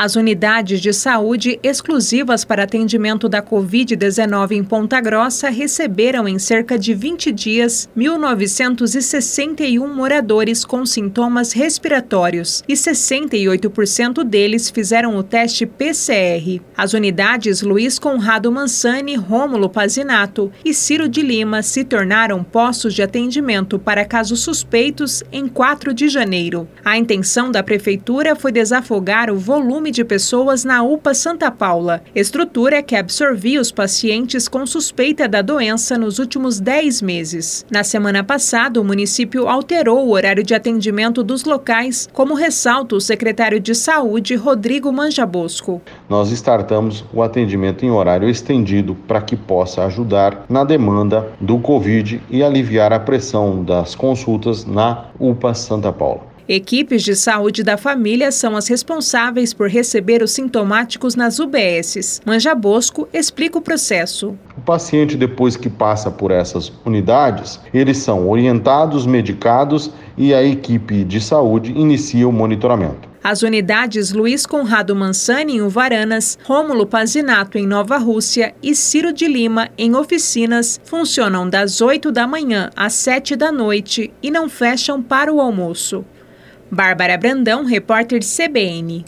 As unidades de saúde exclusivas para atendimento da Covid-19 em Ponta Grossa receberam em cerca de 20 dias 1.961 moradores com sintomas respiratórios e 68% deles fizeram o teste PCR. As unidades Luiz Conrado Mansani, Rômulo Pazinato e Ciro de Lima se tornaram postos de atendimento para casos suspeitos em 4 de janeiro. A intenção da prefeitura foi desafogar o volume volume de pessoas na UPA Santa Paula, estrutura que absorvia os pacientes com suspeita da doença nos últimos 10 meses. Na semana passada, o município alterou o horário de atendimento dos locais, como ressalta o secretário de Saúde, Rodrigo Manjabosco. Nós startamos o atendimento em horário estendido para que possa ajudar na demanda do Covid e aliviar a pressão das consultas na UPA Santa Paula. Equipes de saúde da família são as responsáveis por receber os sintomáticos nas UBSs. Manja Bosco explica o processo. O paciente, depois que passa por essas unidades, eles são orientados, medicados e a equipe de saúde inicia o monitoramento. As unidades Luiz Conrado Mansani em Uvaranas, Rômulo Pazinato em Nova Rússia e Ciro de Lima em oficinas funcionam das 8 da manhã às 7 da noite e não fecham para o almoço. Bárbara Brandão, repórter CBN.